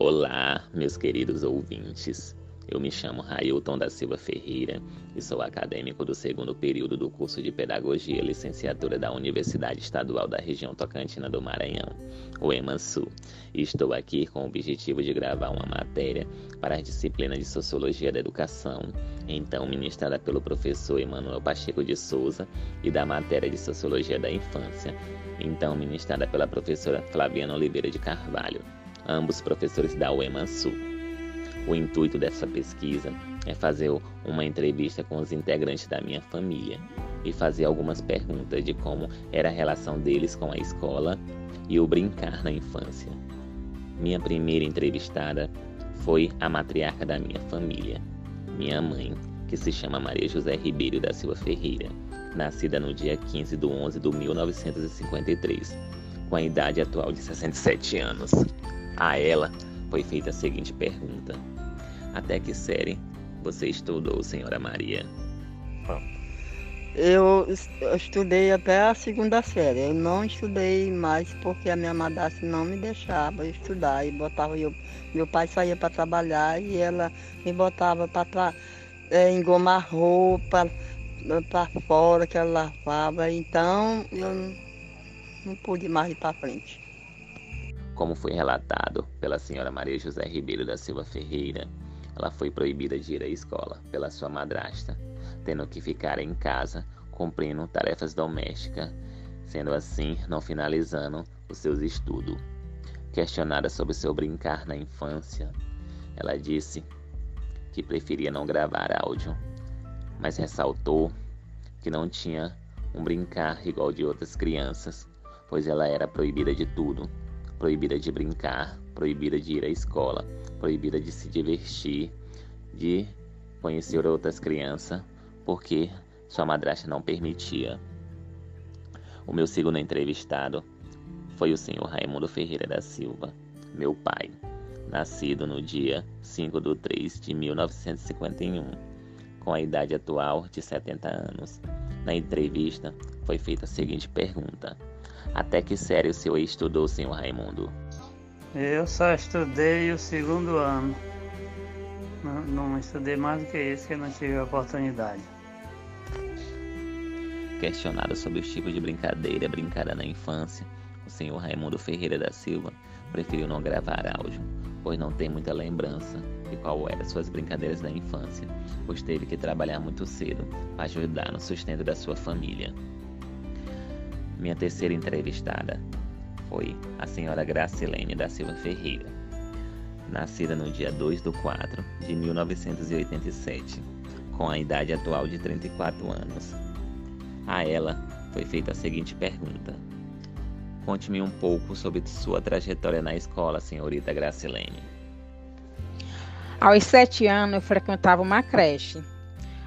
Olá, meus queridos ouvintes. Eu me chamo Railton da Silva Ferreira e sou acadêmico do segundo período do curso de Pedagogia Licenciatura da Universidade Estadual da Região Tocantina do Maranhão, o EMANSU. Estou aqui com o objetivo de gravar uma matéria para a disciplina de Sociologia da Educação, então ministrada pelo professor Emanuel Pacheco de Souza, e da matéria de Sociologia da Infância, então ministrada pela professora Flaviana Oliveira de Carvalho, ambos professores da UEMANSU. O intuito dessa pesquisa é fazer uma entrevista com os integrantes da minha família e fazer algumas perguntas de como era a relação deles com a escola e o brincar na infância. Minha primeira entrevistada foi a matriarca da minha família, minha mãe, que se chama Maria José Ribeiro da Silva Ferreira, nascida no dia 15 de 11 de 1953, com a idade atual de 67 anos. A ela foi feita a seguinte pergunta: até que série você estudou, senhora Maria? Eu, estudei até a segunda série. Eu não estudei mais porque a minha madrasta não me deixava estudar. E botava eu, meu pai saía para trabalhar e ela me botava para é, engomar roupa para fora que ela lavava. Então eu não pude mais ir para frente. Como foi relatado pela senhora Maria José Ribeiro da Silva Ferreira, ela foi proibida de ir à escola pela sua madrasta, tendo que ficar em casa cumprindo tarefas domésticas, sendo assim não finalizando os seus estudos. Questionada sobre seu brincar na infância, ela disse que preferia não gravar áudio, mas ressaltou que não tinha um brincar igual de outras crianças, pois ela era proibida de tudo, proibida de brincar, proibida de ir à escola, proibida de se divertir, de conhecer outras crianças, porque sua madrasta não permitia. O meu segundo entrevistado foi o senhor Raimundo Ferreira da Silva, meu pai, nascido no dia 5 de 3 de 1951, com a idade atual de 70 anos. Na entrevista, foi feita a seguinte pergunta: Até que série o senhor estudou, senhor Raimundo? Eu só estudei o segundo ano. Não, não estudei mais do que isso, que não tive a oportunidade. Questionado sobre os tipos de brincadeira brincada na infância, o senhor Raimundo Ferreira da Silva preferiu não gravar áudio, pois não tem muita lembrança de qual eram suas brincadeiras da infância, pois teve que trabalhar muito cedo para ajudar no sustento da sua família. Minha terceira entrevistada foi a senhora Gracilene da Silva Ferreira, nascida no dia 2 de 4 de 1987, com a idade atual de 34 anos. A ela foi feita a seguinte pergunta: Conte-me um pouco sobre sua trajetória na escola, senhorita Gracilene. Aos sete anos eu frequentava uma creche.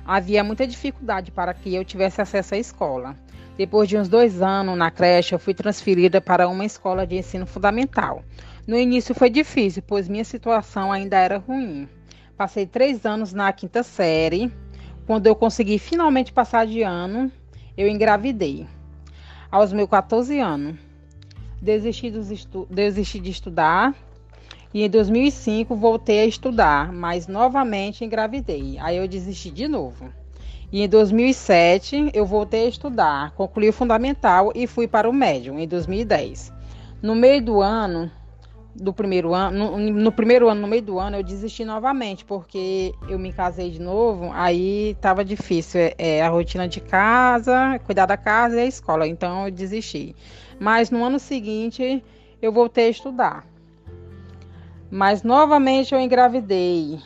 Havia muita dificuldade para que eu tivesse acesso à escola. Depois de uns dois anos na creche, eu fui transferida para uma escola de ensino fundamental. No início foi difícil, pois minha situação ainda era ruim. Passei três anos na quinta série. Quando eu consegui finalmente passar de ano, eu engravidei. Aos meus 14 anos, desisti, desisti de estudar e em 2005 voltei a estudar, mas novamente engravidei. Aí eu desisti de novo. E em 2007 eu voltei a estudar, concluí o fundamental e fui para o médio em 2010. No meio do ano, do primeiro ano, no, no, primeiro ano, no meio do ano, eu desisti novamente, porque eu me casei de novo, aí estava difícil é, é, a rotina de casa, cuidar da casa e a escola, então eu desisti. Mas no ano seguinte eu voltei a estudar. Mas novamente eu engravidei.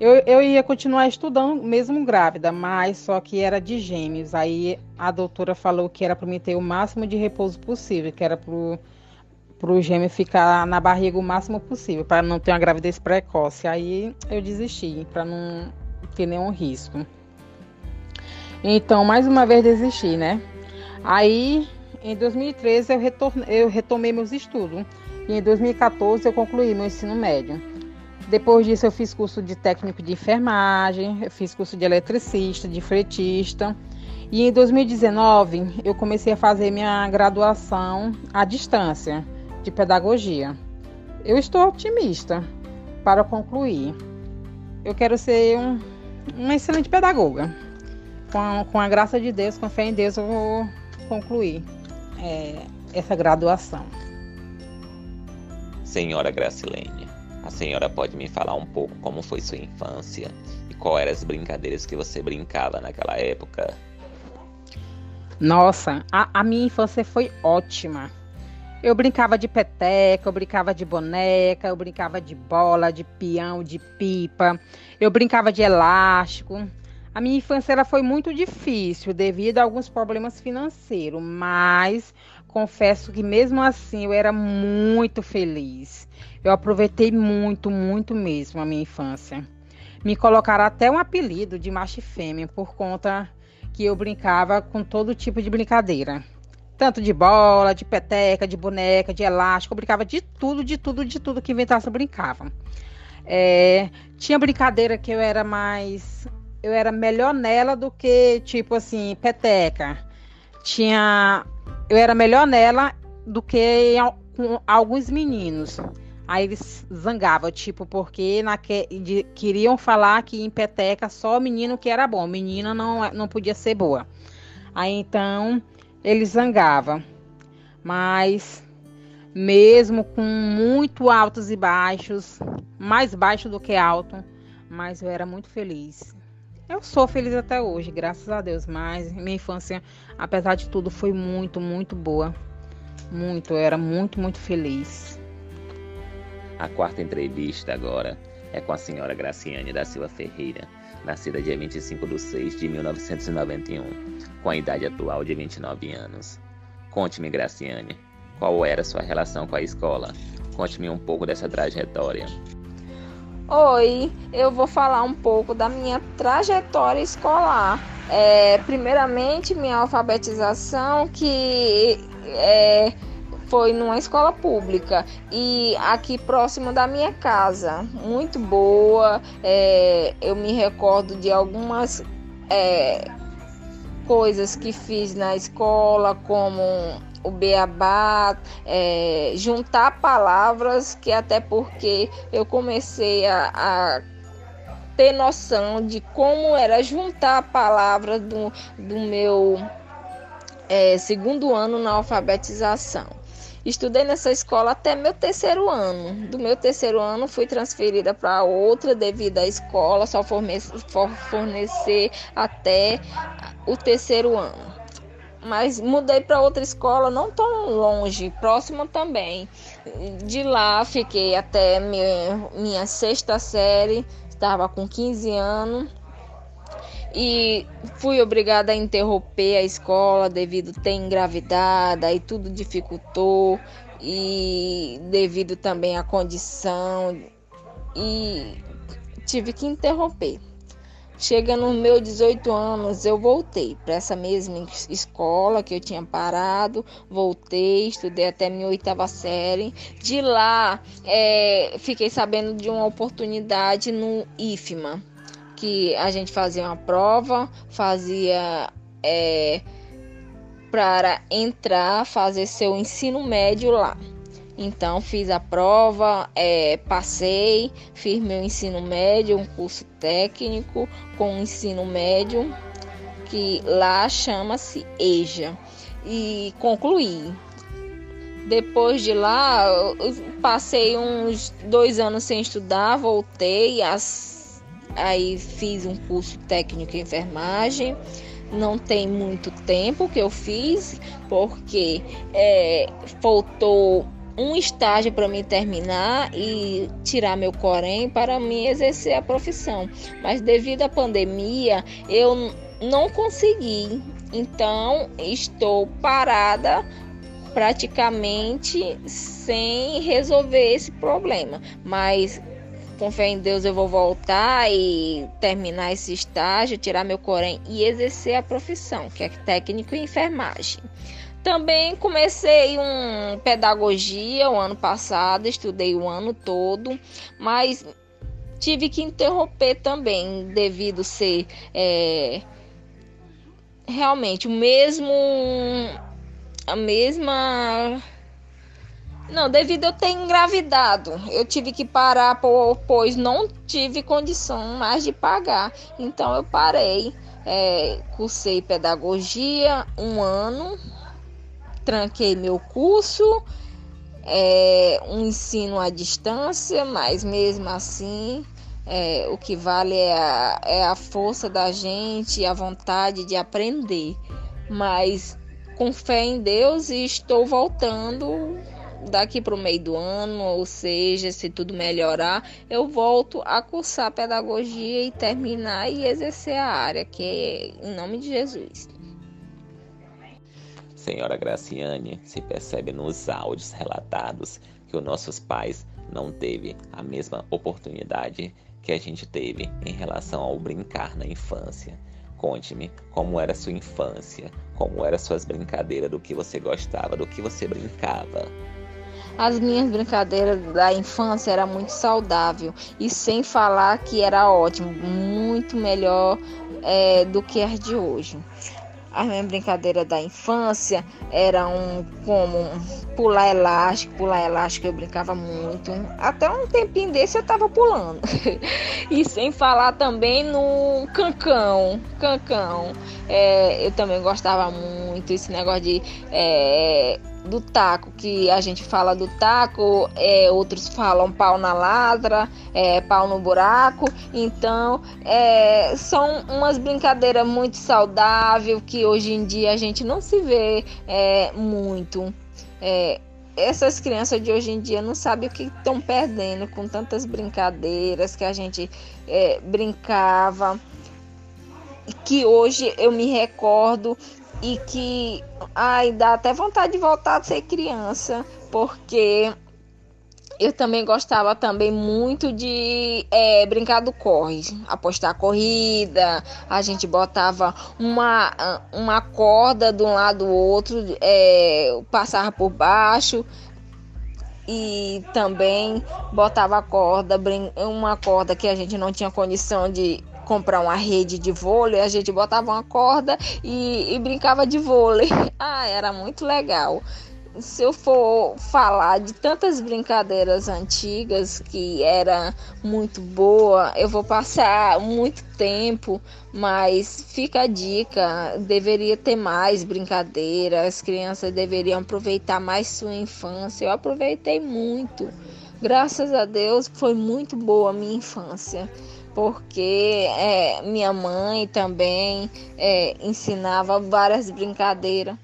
Eu, eu ia continuar estudando, mesmo grávida, mas só que era de gêmeos. Aí a doutora falou que era para mim ter o máximo de repouso possível, que era para o gêmeo ficar na barriga o máximo possível, para não ter uma gravidez precoce. Aí eu desisti, para não ter nenhum risco. Então, mais uma vez desisti, né? Aí, em 2013, eu, eu retomei meus estudos. E em 2014, eu concluí meu ensino médio. Depois disso, eu fiz curso de técnico de enfermagem, eu fiz curso de eletricista, de fretista. E em 2019, eu comecei a fazer minha graduação à distância de pedagogia. Eu estou otimista, para concluir, eu quero ser um, uma excelente pedagoga. Com a, com a graça de Deus, com fé em Deus, eu vou concluir é, essa graduação. Senhora Gracilene, a senhora pode me falar um pouco como foi sua infância e quais eram as brincadeiras que você brincava naquela época? Nossa, a, a minha infância foi ótima. Eu brincava de peteca, eu brincava de boneca, eu brincava de bola, de peão, de pipa, eu brincava de elástico. A minha infância ela foi muito difícil devido a alguns problemas financeiros, mas confesso que mesmo assim eu era muito feliz. Eu aproveitei muito, muito mesmo a minha infância. Me colocaram até um apelido de macho e fêmea por conta que eu brincava com todo tipo de brincadeira. Tanto de bola, de peteca, de boneca, de elástico, eu brincava de tudo, de tudo, de tudo que inventasse eu brincava. É, tinha brincadeira que eu era mais. Eu era melhor nela do que, tipo assim, peteca. Tinha. Eu era melhor nela do que com alguns meninos. Aí eles zangavam, tipo, porque de, queriam falar que em peteca só menino que era bom, menina não, não podia ser boa. Aí então ele zangava. Mas mesmo com muito altos e baixos, mais baixo do que alto, mas eu era muito feliz. Eu sou feliz até hoje, graças a Deus, mas minha infância, apesar de tudo, foi muito, muito boa. Muito, eu era muito, muito feliz. A quarta entrevista agora é com a senhora Graciane da Silva Ferreira, nascida dia 25 de 6 de 1991, com a idade atual de 29 anos. Conte-me, Graciane, qual era sua relação com a escola? Conte-me um pouco dessa trajetória. Oi, eu vou falar um pouco da minha trajetória escolar. É, primeiramente, minha alfabetização, que é, foi numa escola pública e aqui próximo da minha casa, muito boa. É, eu me recordo de algumas é, coisas que fiz na escola, como o beabá, é, juntar palavras, que até porque eu comecei a, a ter noção de como era juntar palavras do, do meu é, segundo ano na alfabetização. Estudei nessa escola até meu terceiro ano. Do meu terceiro ano fui transferida para outra devido à escola só fornecer até o terceiro ano. Mas mudei para outra escola não tão longe, próxima também. De lá fiquei até minha, minha sexta série, estava com 15 anos e fui obrigada a interromper a escola devido ter engravidada e tudo dificultou e devido também à condição e tive que interromper. Chega nos meus 18 anos, eu voltei para essa mesma escola que eu tinha parado, voltei, estudei até minha oitava série. De lá, é, fiquei sabendo de uma oportunidade no IFMA, que a gente fazia uma prova, fazia é, para entrar, fazer seu ensino médio lá. Então fiz a prova, é, passei, fiz meu ensino médio, um curso técnico com ensino médio, que lá chama-se EJA, e concluí. Depois de lá, passei uns dois anos sem estudar, voltei as Aí fiz um curso técnico em enfermagem. Não tem muito tempo que eu fiz, porque é, faltou um estágio para me terminar e tirar meu corém para me exercer a profissão. Mas devido à pandemia, eu não consegui. Então, estou parada praticamente sem resolver esse problema. Mas com fé em Deus eu vou voltar e terminar esse estágio, tirar meu corém e exercer a profissão, que é técnico em enfermagem. Também comecei um pedagogia o ano passado, estudei o ano todo, mas tive que interromper também devido ser é, realmente o mesmo a mesma Não, devido eu ter engravidado, eu tive que parar, pois não tive condição mais de pagar. Então eu parei. É, cursei pedagogia um ano, tranquei meu curso, é, um ensino à distância, mas mesmo assim é, o que vale é a, é a força da gente, a vontade de aprender. Mas com fé em Deus e estou voltando daqui para o meio do ano, ou seja, se tudo melhorar, eu volto a cursar pedagogia e terminar e exercer a área, que é em nome de Jesus. Senhora Graciane, se percebe nos áudios relatados que os nossos pais não teve a mesma oportunidade que a gente teve em relação ao brincar na infância. Conte-me como era sua infância, como eram suas brincadeiras, do que você gostava, do que você brincava. As minhas brincadeiras da infância era muito saudável e sem falar que era ótimo, muito melhor é, do que as de hoje. A minha brincadeira da infância era um como pular elástico, pular elástico eu brincava muito. Até um tempinho desse eu tava pulando. e sem falar também no cancão, cancão. É, eu também gostava muito esse negócio de é, do taco, que a gente fala do taco, é, outros falam pau na ladra, é, pau no buraco. Então, é, são umas brincadeiras muito saudáveis que hoje em dia a gente não se vê é, muito. É, essas crianças de hoje em dia não sabem o que estão perdendo com tantas brincadeiras que a gente é, brincava. Que hoje eu me recordo e que ai, dá até vontade de voltar a ser criança, porque eu também gostava também muito de é, brincar do corre, apostar corrida, a gente botava uma, uma corda de um lado do outro, é, passava por baixo e também botava corda, uma corda que a gente não tinha condição de comprar uma rede de vôlei, a gente botava uma corda e, e brincava de vôlei. Ah, era muito legal se eu for falar de tantas brincadeiras antigas que era muito boa, eu vou passar muito tempo, mas fica a dica, deveria ter mais brincadeiras, as crianças deveriam aproveitar mais sua infância. Eu aproveitei muito. Graças a Deus foi muito boa a minha infância porque é, minha mãe também é, ensinava várias brincadeiras,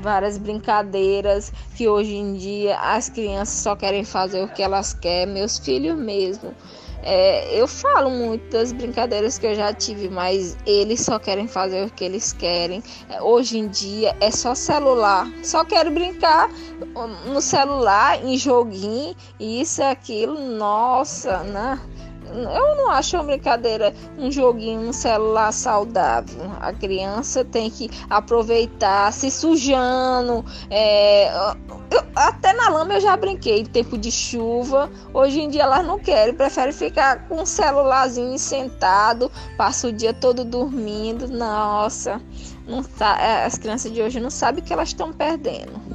várias brincadeiras que hoje em dia as crianças só querem fazer o que elas querem, meus filhos mesmo. É, eu falo muito das brincadeiras que eu já tive, mas eles só querem fazer o que eles querem. É, hoje em dia é só celular, só quero brincar no celular, em joguinho, isso, aquilo, nossa, né? Eu não acho uma brincadeira um joguinho no celular saudável. A criança tem que aproveitar, se sujando. É, eu, até na lama eu já brinquei, tempo de chuva. Hoje em dia elas não querem, preferem ficar com um celularzinho sentado, passa o dia todo dormindo. Nossa, não tá, as crianças de hoje não sabem que elas estão perdendo.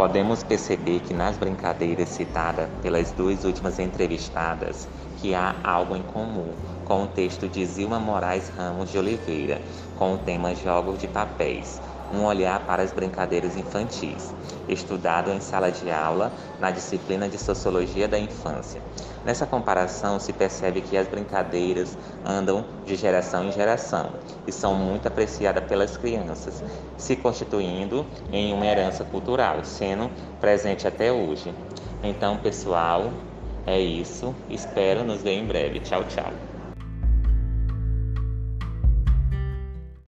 Podemos perceber que nas brincadeiras citadas pelas duas últimas entrevistadas, que há algo em comum com o texto de Zilma Moraes Ramos de Oliveira, com o tema Jogos de Papéis, um olhar para as brincadeiras infantis, estudado em sala de aula na disciplina de Sociologia da Infância. Nessa comparação, se percebe que as brincadeiras andam de geração em geração e são muito apreciadas pelas crianças, se constituindo em uma herança cultural, sendo presente até hoje. Então, pessoal, é isso. Espero nos ver em breve. Tchau, tchau.